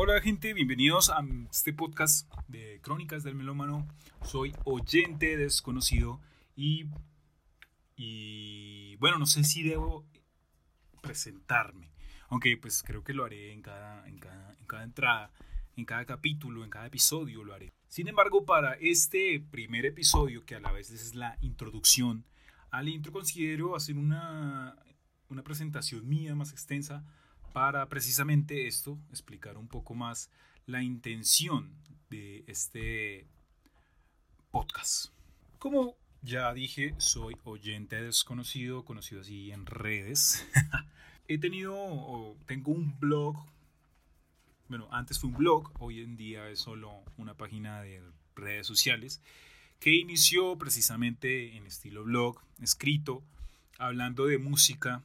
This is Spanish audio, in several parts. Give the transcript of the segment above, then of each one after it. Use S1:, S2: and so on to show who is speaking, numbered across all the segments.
S1: Hola gente, bienvenidos a este podcast de Crónicas del Melómano. Soy oyente desconocido y, y bueno, no sé si debo presentarme, aunque pues creo que lo haré en cada, en cada, en cada entrada, en cada capítulo, en cada episodio lo haré. Sin embargo, para este primer episodio, que a la vez es la introducción al intro, considero hacer una, una presentación mía más extensa para precisamente esto, explicar un poco más la intención de este podcast. Como ya dije, soy oyente desconocido, conocido así en redes. He tenido, o tengo un blog, bueno, antes fue un blog, hoy en día es solo una página de redes sociales, que inició precisamente en estilo blog, escrito, hablando de música,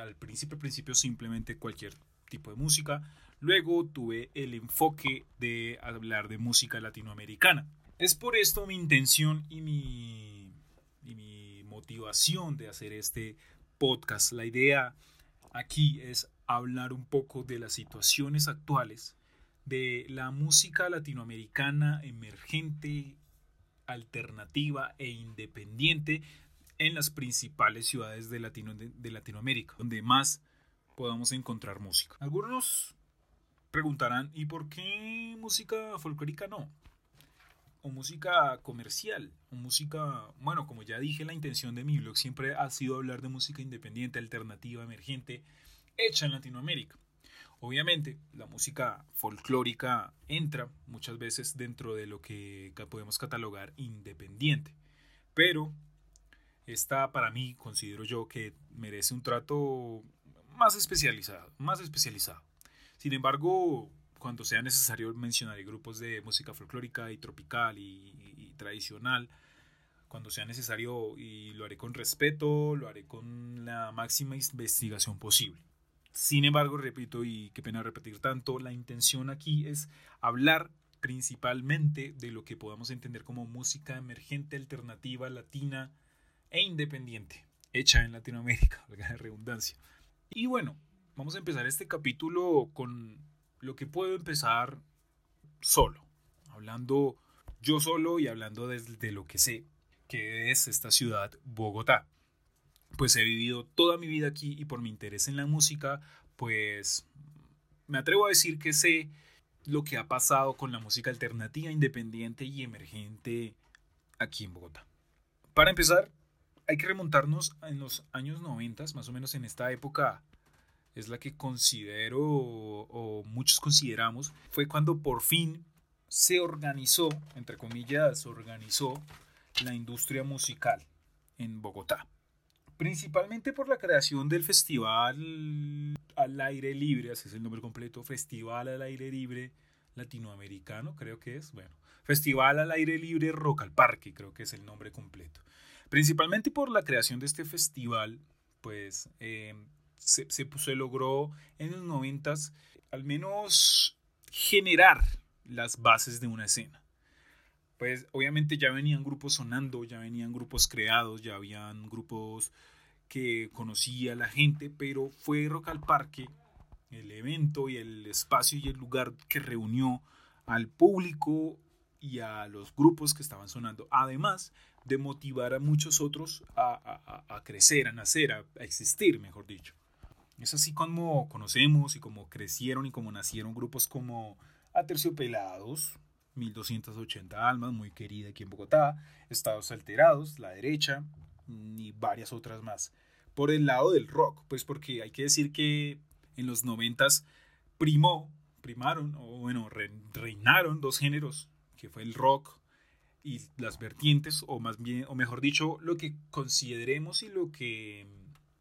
S1: al principio, principio simplemente cualquier tipo de música. Luego tuve el enfoque de hablar de música latinoamericana. Es por esto mi intención y mi motivación de hacer este podcast. La idea aquí es hablar un poco de las situaciones actuales de la música latinoamericana emergente, alternativa e independiente en las principales ciudades de, Latino, de, Latinoamérica, donde más podamos encontrar música. Algunos preguntarán, ¿y por qué música folclórica no? O música comercial, o música, bueno, como ya dije, la intención de mi blog siempre ha sido hablar de música independiente, alternativa, emergente, hecha en Latinoamérica. Obviamente, la música folclórica entra muchas veces dentro de lo que podemos catalogar independiente, pero esta para mí considero yo que merece un trato más especializado, más especializado. Sin embargo, cuando sea necesario mencionaré grupos de música folclórica y tropical y, tradicional, cuando sea necesario y lo haré con respeto, lo haré con la máxima investigación posible. Sin embargo, repito, y qué pena repetir tanto, la intención aquí es hablar principalmente de lo que podamos entender como música emergente, alternativa, latina, e independiente, hecha en Latinoamérica, valga la redundancia. Y bueno, vamos a empezar este capítulo con lo que puedo empezar solo, hablando yo solo y hablando desde lo que sé, que es esta ciudad, Bogotá. Pues he vivido toda mi vida aquí y por mi interés en la música, pues me atrevo a decir que sé lo que ha pasado con la música alternativa, independiente y emergente aquí en Bogotá. Para empezar, hay que remontarnos en los años 90, más o menos en esta época es la que considero o, muchos consideramos, fue cuando por fin se organizó, entre comillas, organizó la industria musical en Bogotá. Principalmente por la creación del Festival al Aire Libre, así es el nombre completo, Festival al Aire Libre Latinoamericano, creo que es, bueno, Festival al Aire Libre Rock al Parque, creo que es el nombre completo. Principalmente por la creación de este festival, pues eh, se, se, logró en los noventas al menos generar las bases de una escena. Pues obviamente ya venían grupos sonando, ya venían grupos creados, ya habían grupos que conocía la gente, pero fue Rock al Parque el evento y el espacio y el lugar que reunió al público y a los grupos que estaban sonando. Además, de motivar a muchos otros a, crecer, a nacer, a, existir, mejor dicho. Es así como conocemos y como crecieron y como nacieron grupos como Aterciopelados, 1280 Almas, muy querida aquí en Bogotá, Estados Alterados, La Derecha y varias otras más. Por el lado del rock, pues porque hay que decir que en los noventas primó, primaron, o bueno, reinaron dos géneros, que fue el rock y las vertientes, o más bien, o mejor dicho, lo que consideremos y lo que,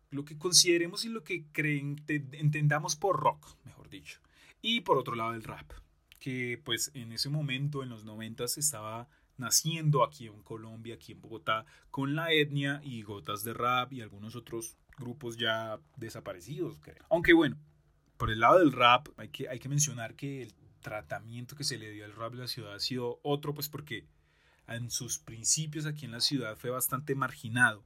S1: lo que consideremos y lo que creen, entendamos por rock, mejor dicho. Y por otro lado el rap, que pues en ese momento, en los 90 estaba naciendo aquí en Colombia, aquí en Bogotá, con la etnia y gotas de rap y algunos otros grupos ya desaparecidos, creo. Aunque bueno, por el lado del rap hay que, hay que mencionar que el tratamiento que se le dio al rap de la ciudad ha sido otro, pues porque en sus principios aquí en la ciudad fue bastante marginado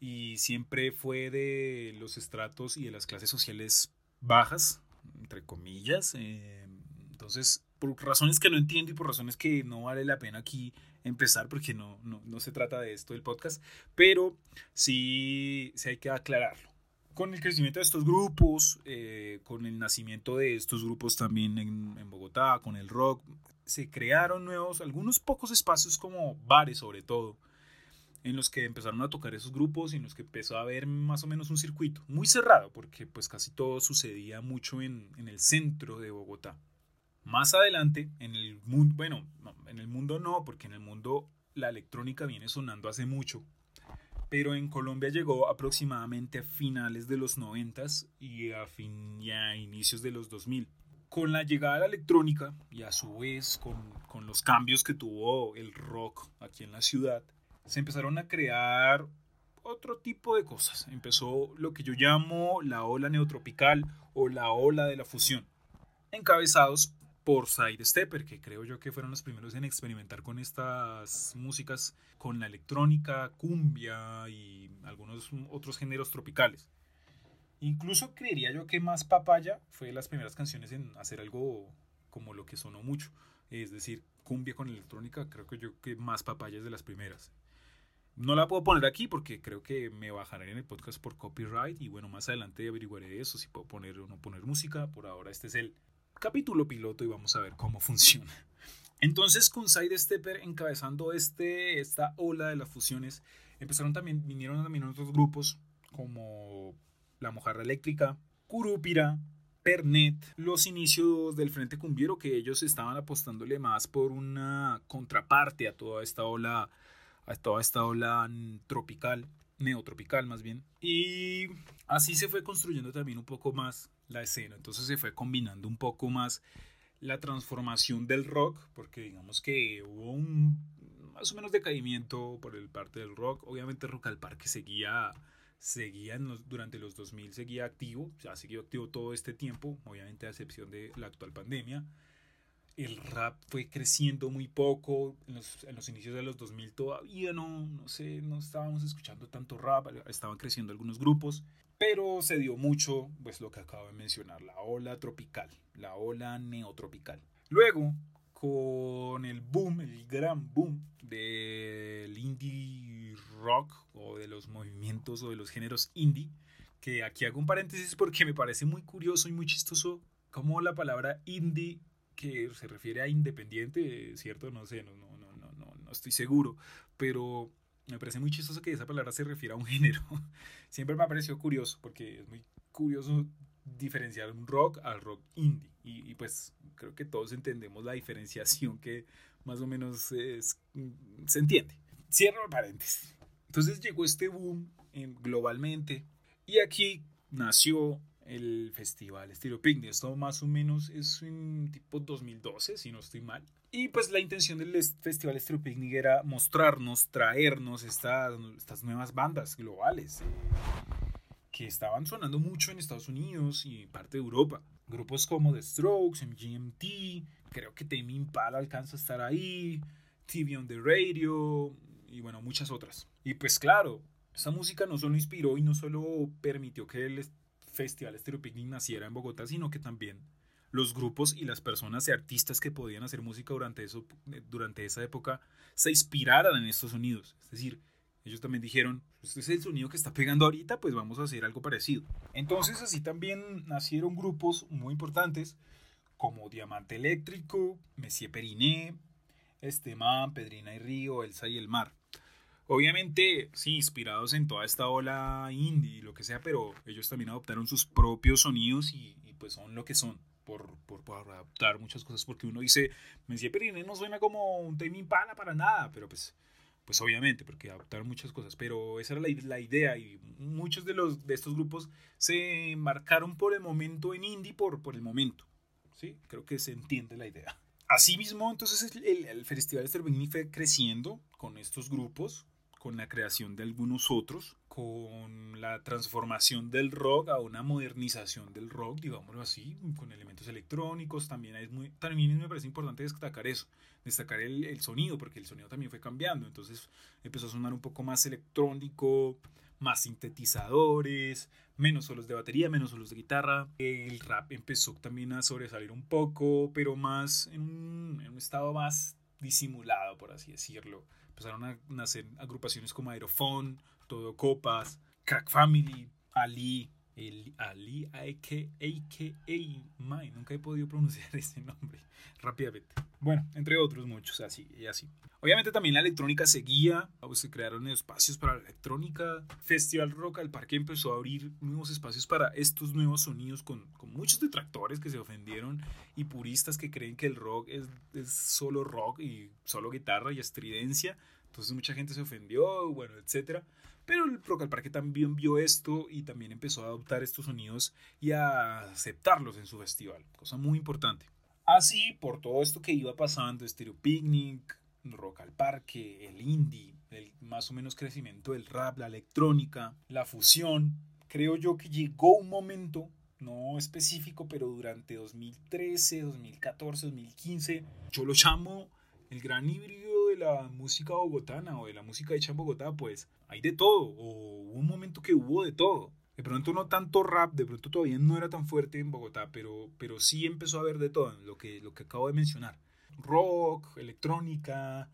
S1: y siempre fue de los estratos y de las clases sociales bajas, entre comillas, eh, Entonces, por razones que no entiendo y por razones que no vale la pena aquí empezar, porque no, no, no se trata de esto del podcast, pero sí, sí hay que aclararlo. Con el crecimiento de estos grupos, eh, con el nacimiento de estos grupos también en, en Bogotá, con el rock, se crearon nuevos, algunos pocos espacios como bares sobre todo, en los que empezaron a tocar esos grupos y en los que empezó a haber más o menos un circuito muy cerrado, porque pues casi todo sucedía mucho en, en el centro de Bogotá. Más adelante, en el mundo, bueno, en el mundo no, porque en el mundo la electrónica viene sonando hace mucho, pero en Colombia llegó aproximadamente a finales de los 90 y a, fin, y a inicios de los 2000. Con la llegada de la electrónica y a su vez con, con los cambios que tuvo el rock aquí en la ciudad, se empezaron a crear otro tipo de cosas. Empezó lo que yo llamo la ola neotropical o la ola de la fusión, encabezados por Side Stepper, que creo yo que fueron los primeros en experimentar con estas músicas, con la electrónica, cumbia y algunos otros géneros tropicales. Incluso creería yo que Más Papaya fue de las primeras canciones en hacer algo como lo que sonó mucho, es decir, cumbia con electrónica, creo que yo que Más Papaya es de las primeras. No la puedo poner aquí porque creo que me bajaré en el podcast por copyright y bueno, más adelante averiguaré eso, si puedo poner o no poner música. Por ahora este es el capítulo piloto y vamos a ver cómo funciona. Entonces con Side Stepper encabezando este, esta ola de las fusiones, empezaron también, vinieron también otros grupos como La Mojarra Eléctrica, Curupira, Pernet, los inicios del Frente Cumbiero, que ellos estaban apostándole más por una contraparte a toda esta ola a toda esta ola tropical, neotropical más bien. Y así se fue construyendo también un poco más la escena. Entonces se fue combinando un poco más la transformación del rock, porque digamos que hubo un más o menos decaimiento por el parte del rock. Obviamente Rock al Parque seguía, seguía durante los 2000, seguía activo, ha seguido activo todo este tiempo, obviamente a excepción de la actual pandemia el rap fue creciendo muy poco. En los, inicios de los 2000 todavía no, no sé, no estábamos escuchando tanto rap, estaban creciendo algunos grupos, pero se dio mucho, pues lo que acabo de mencionar, la ola tropical, la ola neotropical. Luego, con el boom, el gran boom del indie rock o de los movimientos o de los géneros indie, que aquí hago un paréntesis porque me parece muy curioso y muy chistoso cómo la palabra indie que se refiere a independiente, ¿cierto? No sé, no, no, no, no, no, estoy seguro, pero me parece muy chistoso que esa palabra se refiera a un género. Siempre me ha parecido curioso, porque es muy curioso diferenciar un rock al rock indie. Y, pues creo que todos entendemos la diferenciación que más o menos se entiende. Cierro el paréntesis. Entonces llegó este boom globalmente y aquí nació el festival Estilo Picnic. Esto más o menos es tipo 2012, si no estoy mal. Y pues la intención del Festival Estilo Picnic era mostrarnos, traernos estas, estas nuevas bandas globales eh, que estaban sonando mucho en Estados Unidos y parte de Europa. Grupos como The Strokes, MGMT, creo que Tame Impala alcanza a estar ahí, TV on the Radio y bueno, muchas otras. Y pues claro, esta música no solo inspiró y no solo permitió que el Festival Estéreo Picnic naciera en Bogotá, sino que también los grupos y las personas y artistas que podían hacer música durante, eso, durante esa época se inspiraran en estos sonidos. Es decir, ellos también dijeron, este es el sonido que está pegando ahorita, pues vamos a hacer algo parecido. Entonces así también nacieron grupos muy importantes como Diamante Eléctrico, Messier Periné, Esteban, Pedrina y Río, Elsa y el Mar. Obviamente, sí, inspirados en toda esta ola indie y lo que sea, pero ellos también adoptaron sus propios sonidos y, pues son lo que son. Por, por, adaptar muchas cosas, porque uno dice, Messier Periné no suena como un Tame Impala para nada, pero pues, pues obviamente, porque adaptaron muchas cosas, pero esa era la, la, idea y muchos de, los, de estos grupos se marcaron por el momento en indie por, por el momento, ¿sí? Creo que se entiende la idea. Asimismo, entonces el, el Festival Esterbini fue creciendo con estos grupos, con la creación de algunos otros, con la transformación del rock a una modernización del rock, digámoslo así, con elementos electrónicos. También, es muy, también me parece importante destacar eso, destacar el, el sonido, porque el sonido también fue cambiando. Entonces empezó a sonar un poco más electrónico, más sintetizadores, menos solos de batería, menos solos de guitarra. El rap empezó también a sobresalir un poco, pero más en un, en un estado más disimulado, por así decirlo. Empezaron a nacer agrupaciones como Aerofón, Todo Copas, Crack Family, Ali, el Ali a.k.a. Mai. Nunca he podido pronunciar ese nombre rápidamente. Bueno, entre otros muchos, así y así. Obviamente también la electrónica seguía, se crearon espacios para la electrónica. Festival Rock al Parque empezó a abrir nuevos espacios para estos nuevos sonidos con, con muchos detractores que se ofendieron y puristas que creen que el rock es, es solo rock y solo guitarra y estridencia. Entonces mucha gente se ofendió, bueno, etcétera. Pero el Rock al Parque también vio esto y también empezó a adoptar estos sonidos y a aceptarlos en su festival, cosa muy importante. Así, por todo esto que iba pasando, Stereo Picnic, Rock al Parque, el indie, el más o menos crecimiento del rap, la electrónica, la fusión, creo yo que llegó un momento, no específico, pero durante 2013, 2014, 2015, yo lo llamo el gran híbrido la música bogotana o de la música hecha en Bogotá, pues hay de todo, o hubo un momento que hubo de todo. De pronto no tanto rap, de pronto todavía no era tan fuerte en Bogotá, pero, pero sí empezó a haber de todo, lo que, lo que acabo de mencionar. Rock, electrónica,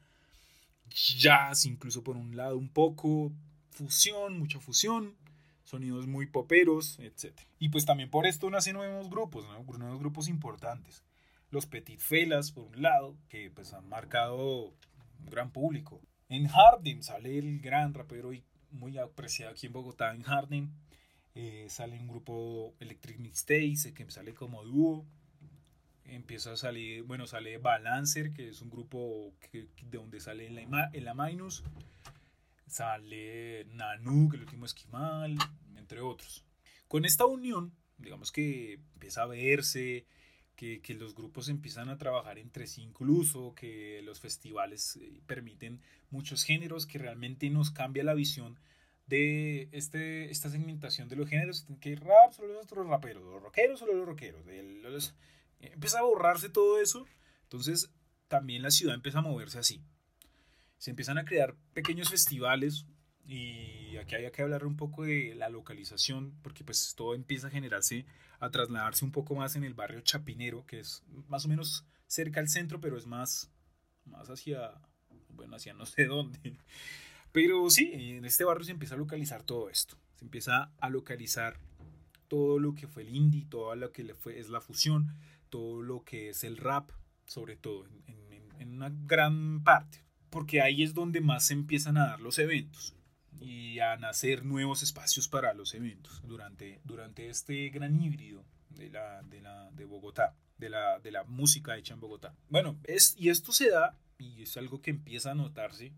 S1: jazz, incluso por un lado un poco, fusión, mucha fusión, sonidos muy poperos, etc. Y pues también por esto nacen nuevos grupos, nuevos grupos importantes. Los Petit Felas, por un lado, que pues han marcado un gran público. En Harden sale el gran rapero y muy apreciado aquí en Bogotá, en Harden. Eh, sale un grupo Electric Mixtapes, que sale como dúo. Empieza a salir, bueno, sale Balancer, que es un grupo que, de donde sale el, el Minus. Sale Nanu, que el último esquimal, entre otros. Con esta unión, digamos que empieza a verse, que, que, los grupos empiezan a trabajar entre sí incluso, que los festivales eh, permiten muchos géneros, que realmente nos cambia la visión de este, esta segmentación de los géneros, que rap solo los raperos, los rockeros solo los rockeros, los, empieza a borrarse todo eso, entonces también la ciudad empieza a moverse así. Se empiezan a crear pequeños festivales, y aquí hay que hablar un poco de la localización, porque pues todo empieza a generarse, a trasladarse un poco más en el barrio Chapinero, que es más o menos cerca al centro, pero es más, más hacia, bueno, hacia no sé dónde. Pero sí, en este barrio se empieza a localizar todo esto. Se empieza a localizar todo lo que fue el indie, todo lo que fue, es la fusión, todo lo que es el rap, sobre todo, en, en, en una gran parte. Porque ahí es donde más se empiezan a dar los eventos y a nacer nuevos espacios para los eventos durante, durante este gran híbrido de, la, de, la, de Bogotá, de la, de la música hecha en Bogotá. Bueno, es, y esto se da, y es algo que empieza a notarse,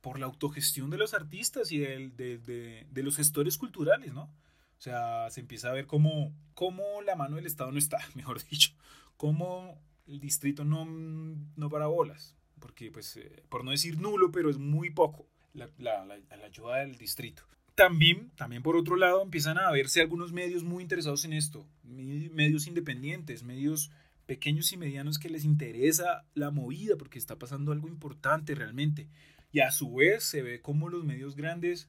S1: por la autogestión de los artistas y de, de, de, los gestores culturales, ¿no? O sea, se empieza a ver cómo, cómo la mano del Estado no está, mejor dicho, cómo el distrito no, no para bolas, porque pues, eh, por no decir nulo, pero es muy poco la, la, la, ayuda del distrito. También, también por otro lado, empiezan a verse algunos medios muy interesados en esto, medios independientes, medios pequeños y medianos que les interesa la movida porque está pasando algo importante realmente. Y a su vez se ve como los medios grandes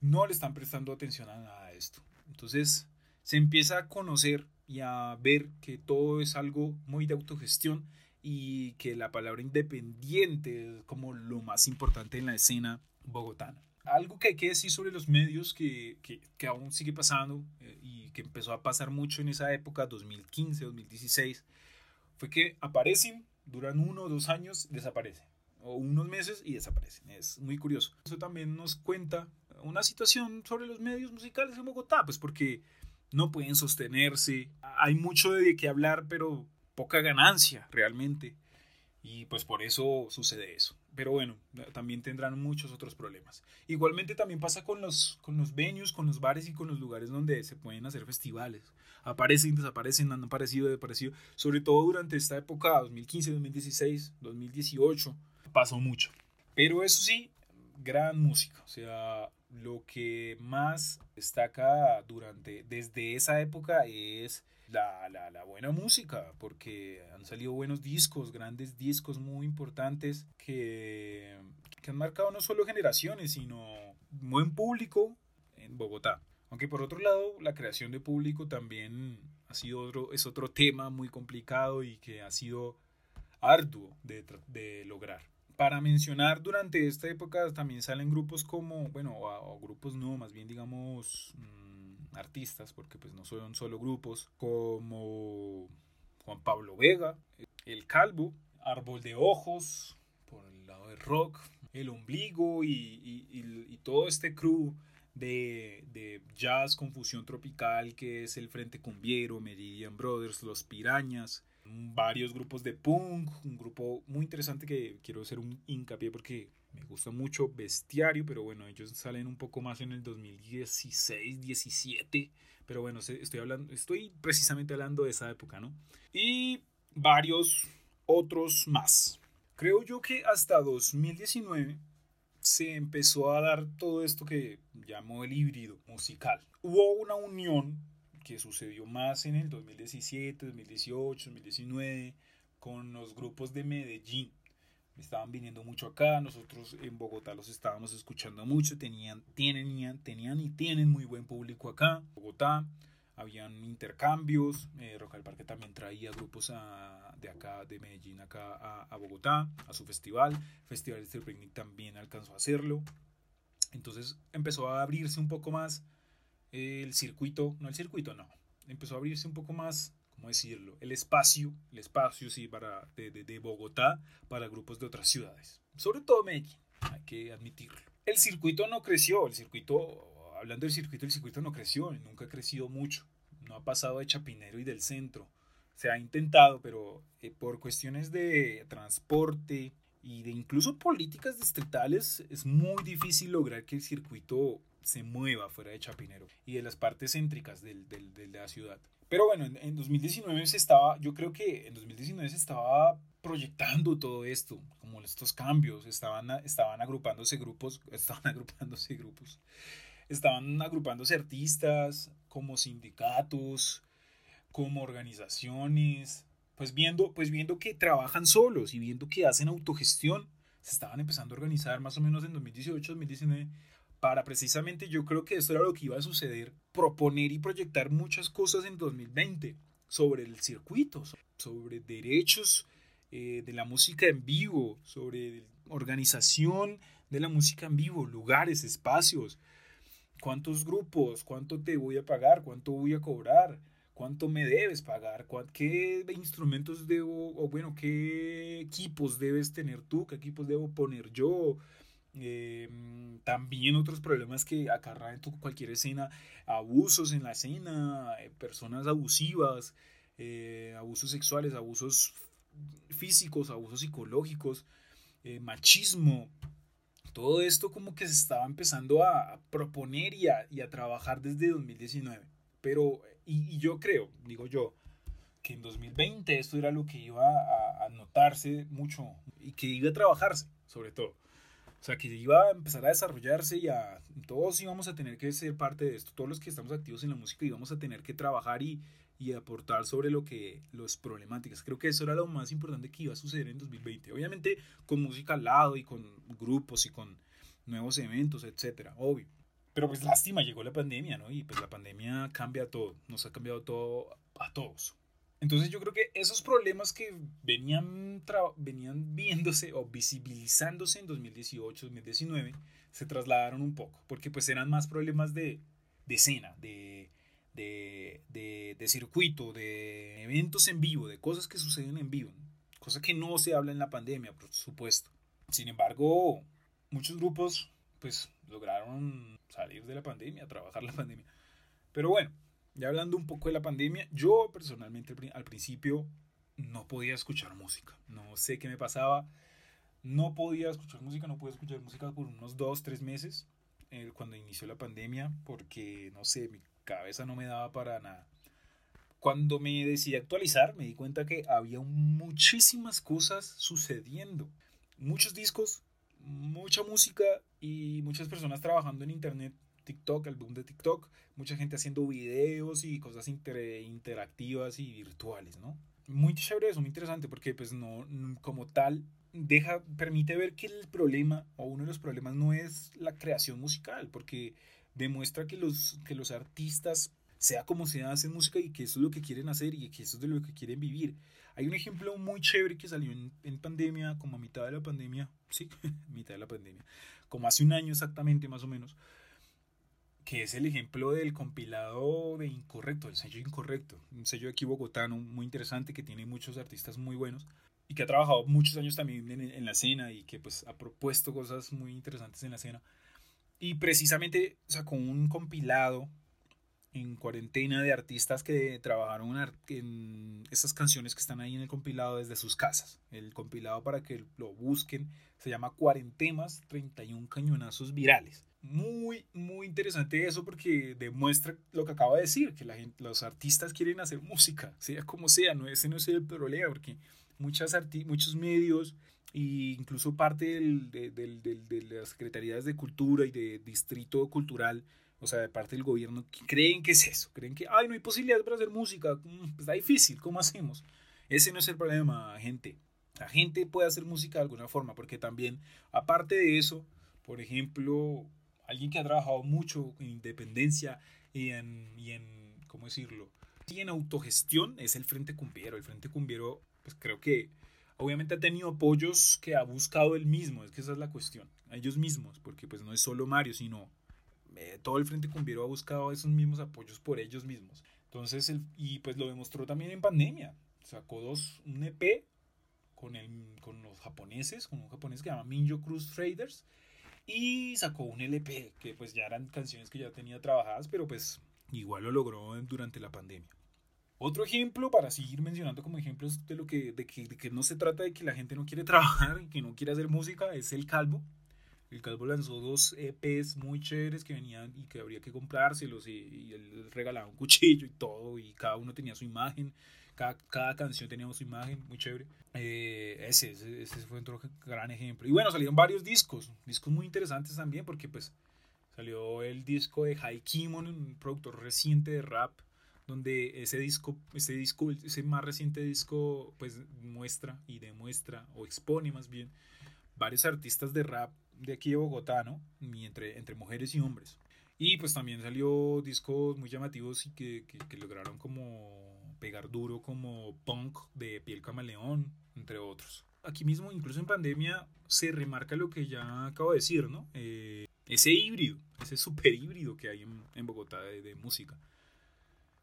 S1: no le están prestando atención a nada de esto. Entonces se empieza a conocer y a ver que todo es algo muy de autogestión y que la palabra independiente es como lo más importante en la escena bogotana. Algo que hay que decir sobre los medios que, que, que aún sigue pasando eh, y que empezó a pasar mucho en esa época, 2015, 2016, fue que aparecen, duran uno o dos años, desaparecen. O unos meses y desaparecen. Es muy curioso. Eso también nos cuenta una situación sobre los medios musicales en Bogotá, pues porque no pueden sostenerse. Hay mucho de qué hablar, pero poca ganancia realmente. Y pues por eso sucede eso. Pero bueno, también tendrán muchos otros problemas. Igualmente también pasa con los, con los venues, con los bares y con los lugares donde se pueden hacer festivales. Aparecen, desaparecen, han aparecido, desaparecido. Sobre todo durante esta época, 2015, 2016, 2018, pasó mucho. Pero eso sí, gran música. O sea, lo que más destaca durante, desde esa época es la, la, la, buena música, porque han salido buenos discos, grandes discos muy importantes que, que han marcado no solo generaciones, sino buen público en Bogotá. Aunque por otro lado, la creación de público también ha sido otro, es otro tema muy complicado y que ha sido arduo de, de lograr. Para mencionar, durante esta época también salen grupos como, bueno, o, grupos no, más bien digamos mm, artistas, porque pues no son solo grupos, como Juan Pablo Vega, El Calvo, Árbol de Ojos, por el lado del rock, El Ombligo y, y todo este crew de, de, jazz con fusión tropical que es el Frente Cumbiero, Meridian Brothers, Los Pirañas, varios grupos de punk, un grupo muy interesante que quiero hacer un hincapié porque me gusta mucho Bestiario, pero bueno, ellos salen un poco más en el 2016, 17, pero bueno, estoy hablando estoy precisamente hablando de esa época, ¿no? Y varios otros más. Creo yo que hasta 2019 se empezó a dar todo esto que llamó el híbrido musical. Hubo una unión que sucedió más en el 2017, 2018, 2019 con los grupos de Medellín. Estaban viniendo mucho acá, nosotros en Bogotá los estábamos escuchando mucho, tenían, tienen, tenían y tienen muy buen público acá. Bogotá, habían intercambios, eh, Rock al Parque también traía grupos de acá, de Medellín acá a, Bogotá, a su festival, Festival de Picnic también alcanzó a hacerlo, entonces empezó a abrirse un poco más el circuito, no el circuito, no, empezó a abrirse un poco más, ¿cómo decirlo? El espacio, el espacio, sí, para, de, de Bogotá para grupos de otras ciudades, sobre todo Medellín, hay que admitirlo. El circuito no creció, el circuito hablando del circuito, el circuito no creció, nunca ha crecido mucho. No ha pasado de Chapinero y del centro. Se ha intentado, pero eh, por cuestiones de transporte y de incluso políticas distritales es muy difícil lograr que el circuito se mueva fuera de Chapinero y de las partes céntricas del, del, de la ciudad. Pero bueno, en, en, 2019 se estaba, yo creo que en 2019 se estaba proyectando todo esto, como estos cambios, estaban, estaban agrupándose grupos, estaban agrupándose grupos, estaban agrupándose artistas como sindicatos, como organizaciones, pues viendo, pues viendo que trabajan solos y viendo que hacen autogestión, se estaban empezando a organizar más o menos en 2018, 2019, para precisamente yo creo que esto era lo que iba a suceder, proponer y proyectar muchas cosas en 2020 sobre el circuito, sobre derechos eh, de la música en vivo, sobre organización de la música en vivo, lugares, espacios, cuántos grupos, cuánto te voy a pagar, cuánto voy a cobrar, cuánto me debes pagar, qué instrumentos debo, o bueno, qué equipos debes tener tú, qué equipos debo poner yo. Em, también otros problemas que acarran en cualquier escena, abusos en la escena, eh, personas abusivas, eh, abusos sexuales, abusos físicos, abusos psicológicos, eh, machismo, todo esto como que se estaba empezando a proponer y a, y a trabajar desde 2019. Pero, y, yo creo, digo yo, que en 2020 esto era lo que iba a, a, notarse mucho y que iba a trabajarse, sobre todo. O sea, que iba a empezar a desarrollarse y a, todos íbamos a tener que ser parte de esto. Todos los que estamos activos en la música íbamos a tener que trabajar y, y aportar sobre lo que los problemáticas. Creo que eso era lo más importante que iba a suceder en 2020. Obviamente con música al lado y con grupos y con nuevos eventos, etcétera, obvio. Pero pues lástima, llegó la pandemia, ¿no? Y pues la pandemia cambia todo, nos ha cambiado todo a todos. Entonces yo creo que esos problemas que venían, venían viéndose o visibilizándose en 2018, 2019, se trasladaron un poco, porque pues eran más problemas de, de escena, de, de, de, de, circuito, de eventos en vivo, de cosas que suceden en vivo, cosa que no se habla en la pandemia, por supuesto. Sin embargo, muchos grupos pues lograron salir de la pandemia, trabajar la pandemia. Pero bueno, ya hablando un poco de la pandemia, yo personalmente al principio no podía escuchar música, no sé qué me pasaba, no podía escuchar música, no podía escuchar música por unos dos, tres meses eh, cuando inició la pandemia, porque no sé, mi cabeza no me daba para nada. Cuando me decidí actualizar, me di cuenta que había muchísimas cosas sucediendo. Muchos discos, mucha música y muchas personas trabajando en internet, TikTok, el boom de TikTok, mucha gente haciendo videos y cosas interactivas y virtuales, ¿no? Muy chévere eso, muy interesante porque pues no, como tal, deja, permite ver que el problema o uno de los problemas no es la creación musical, porque demuestra que los, que los artistas, sea como sea, hacen música y que eso es lo que quieren hacer y que eso es de lo que quieren vivir. Hay un ejemplo muy chévere que salió en, en pandemia, como a mitad de la pandemia, sí, mitad de la pandemia, como hace un año exactamente más o menos, que es el ejemplo del compilado de Incorrecto, el sello Incorrecto, un sello aquí bogotano muy interesante que tiene muchos artistas muy buenos y que ha trabajado muchos años también en, la escena y que pues ha propuesto cosas muy interesantes en la escena. Y precisamente sacó un compilado en cuarentena de artistas que trabajaron en esas canciones que están ahí en el compilado desde sus casas. El compilado para que lo busquen se llama Cuarentemas 31 cañonazos virales. Muy, muy interesante eso porque demuestra lo que acabo de decir, que la los artistas quieren hacer música, sea como sea, no, ese no es el problema, porque muchas muchos medios e incluso parte del, del, de las secretarías de cultura y de distrito cultural, o sea, de parte del gobierno, creen que es eso, creen que, ay, no hay posibilidades para hacer música, mm, pues está difícil, ¿cómo hacemos? Ese no es el problema, gente. La gente puede hacer música de alguna forma, porque también, aparte de eso, por ejemplo, alguien que ha trabajado mucho en independencia y en, y en ¿cómo decirlo? Y en autogestión es el Frente Cumbiero. El Frente Cumbiero, pues creo que obviamente ha tenido apoyos que ha buscado él mismo, es que esa es la cuestión, ellos mismos, porque pues no es solo Mario, sino eh, todo el Frente Cumbiero ha buscado esos mismos apoyos por ellos mismos. Entonces, el, y pues lo demostró también en pandemia. Sacó dos, un EP con, el, con los japoneses, con un japonés que se llama Minjo Cruz Traders, y sacó un LP, que pues ya eran canciones que ya tenía trabajadas, pero pues igual lo logró durante la pandemia. Otro ejemplo, para seguir mencionando como ejemplos de lo que, de que, de que no se trata de que la gente no quiere trabajar y que no quiere hacer música, es el Calvo. El Calvo lanzó dos EPs muy chéveres que venían y que habría que comprárselos y, y él regalaba un cuchillo y todo y cada uno tenía su imagen cada, cada canción tenía su imagen, muy chévere. Eh, ese, ese, fue otro gran ejemplo. Y bueno, salieron varios discos, discos muy interesantes también, porque pues salió el disco de Haikimon, un productor reciente de rap, donde ese disco, ese disco, ese más reciente disco, pues muestra y demuestra, o expone más bien, varios artistas de rap de aquí de Bogotá, ¿no? Entre, entre mujeres y hombres. Y pues también salió discos muy llamativos y que, que, lograron como pegar duro como punk de piel camaleón, entre otros. Aquí mismo, incluso en pandemia, se remarca lo que ya acabo de decir, ¿no? Eh, ese híbrido, ese super híbrido que hay en, Bogotá de, música.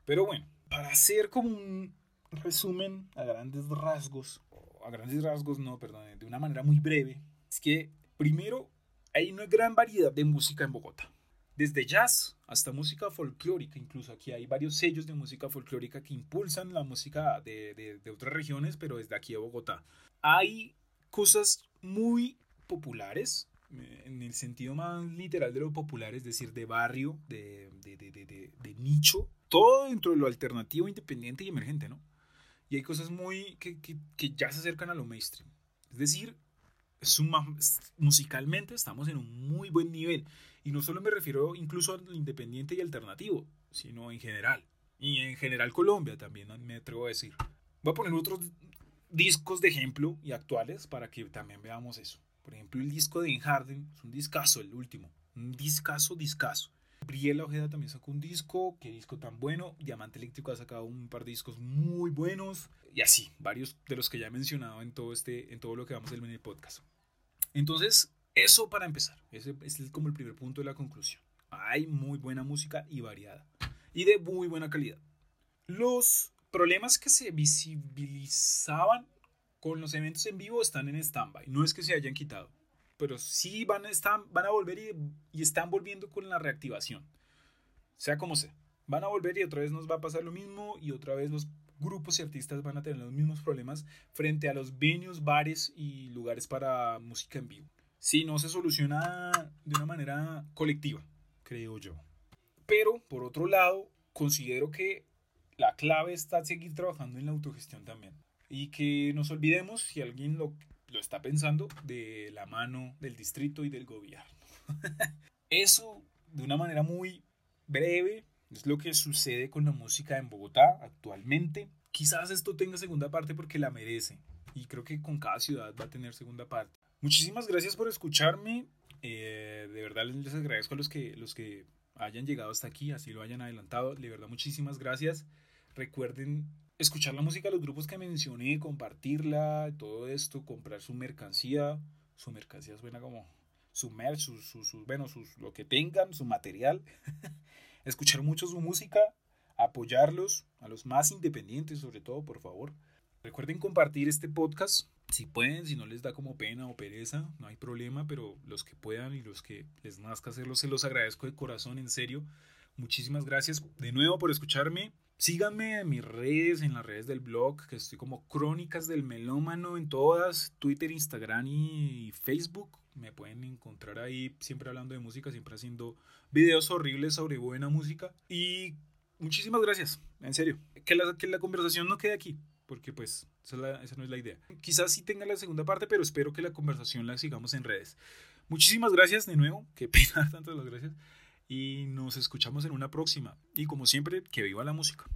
S1: Pero bueno, para hacer como un resumen a grandes rasgos, a grandes rasgos no, perdón, de una manera muy breve, es que primero hay una gran variedad de música en Bogotá desde jazz hasta música folclórica, incluso aquí hay varios sellos de música folclórica que impulsan la música de, de, otras regiones, pero desde aquí de Bogotá. Hay cosas muy populares, eh, en el sentido más literal de lo popular, es decir, de barrio, de, de nicho, todo dentro de lo alternativo, independiente y emergente, ¿no? Y hay cosas muy que, que, que ya se acercan a lo mainstream. Es decir, musicalmente estamos en un muy buen nivel. Y no solo me refiero incluso al independiente y alternativo, sino en general. Y en general Colombia también me atrevo a decir. Voy a poner otros discos de ejemplo y actuales para que también veamos eso. Por ejemplo, el disco de Harden es un discazo, el último. Un discazo, discazo. Briela Ojeda también sacó un disco, qué disco tan bueno. Diamante Eléctrico ha sacado un par de discos muy buenos. Y así, varios de los que ya he mencionado en todo, este, en todo lo que vamos a ver en el podcast. Entonces, eso para empezar. Ese, es como el primer punto de la conclusión. Hay muy buena música y variada. Y de muy buena calidad. Los problemas que se visibilizaban con los eventos en vivo están en stand-by. No es que se hayan quitado. Pero sí van a, van a volver y, y están volviendo con la reactivación. Sea como sea. Van a volver y otra vez nos va a pasar lo mismo y otra vez los grupos y artistas van a tener los mismos problemas frente a los venues, bares y lugares para música en vivo si no se soluciona de una manera colectiva, creo yo. Pero, por otro lado, considero que la clave está seguir trabajando en la autogestión también. Y que nos olvidemos, si alguien lo, lo está pensando, de la mano del distrito y del gobierno. Eso, de una manera muy breve, es lo que sucede con la música en Bogotá actualmente. Quizás esto tenga segunda parte porque la merece. Y creo que con cada ciudad va a tener segunda parte. Muchísimas gracias por escucharme. Eh, de verdad les agradezco a los que, los que hayan llegado hasta aquí, así lo hayan adelantado. De verdad, muchísimas gracias. Recuerden escuchar la música de los grupos que mencioné, compartirla, todo esto, comprar su mercancía. Su mercancía suena como su merch, su, su, bueno, sus, lo que tengan, su material. escuchar mucho su música, apoyarlos, a los más independientes sobre todo, por favor. Recuerden compartir este podcast, si pueden, si no les da como pena o pereza, no hay problema, pero los que puedan y los que les nazca hacerlo, se los agradezco de corazón, en serio. Muchísimas gracias de nuevo por escucharme. Síganme en mis redes, en las redes del blog, que estoy como Crónicas del Melómano en todas, Twitter, Instagram y Facebook. Me pueden encontrar ahí siempre hablando de música, siempre haciendo videos horribles sobre buena música. Y muchísimas gracias, en serio. Que la, que la conversación no quede aquí, porque pues esa, no es la idea. Quizás sí tenga la segunda parte, pero espero que la conversación la sigamos en redes. Muchísimas gracias de nuevo, qué pena tantas las gracias y nos escuchamos en una próxima. Y como siempre, que viva la música.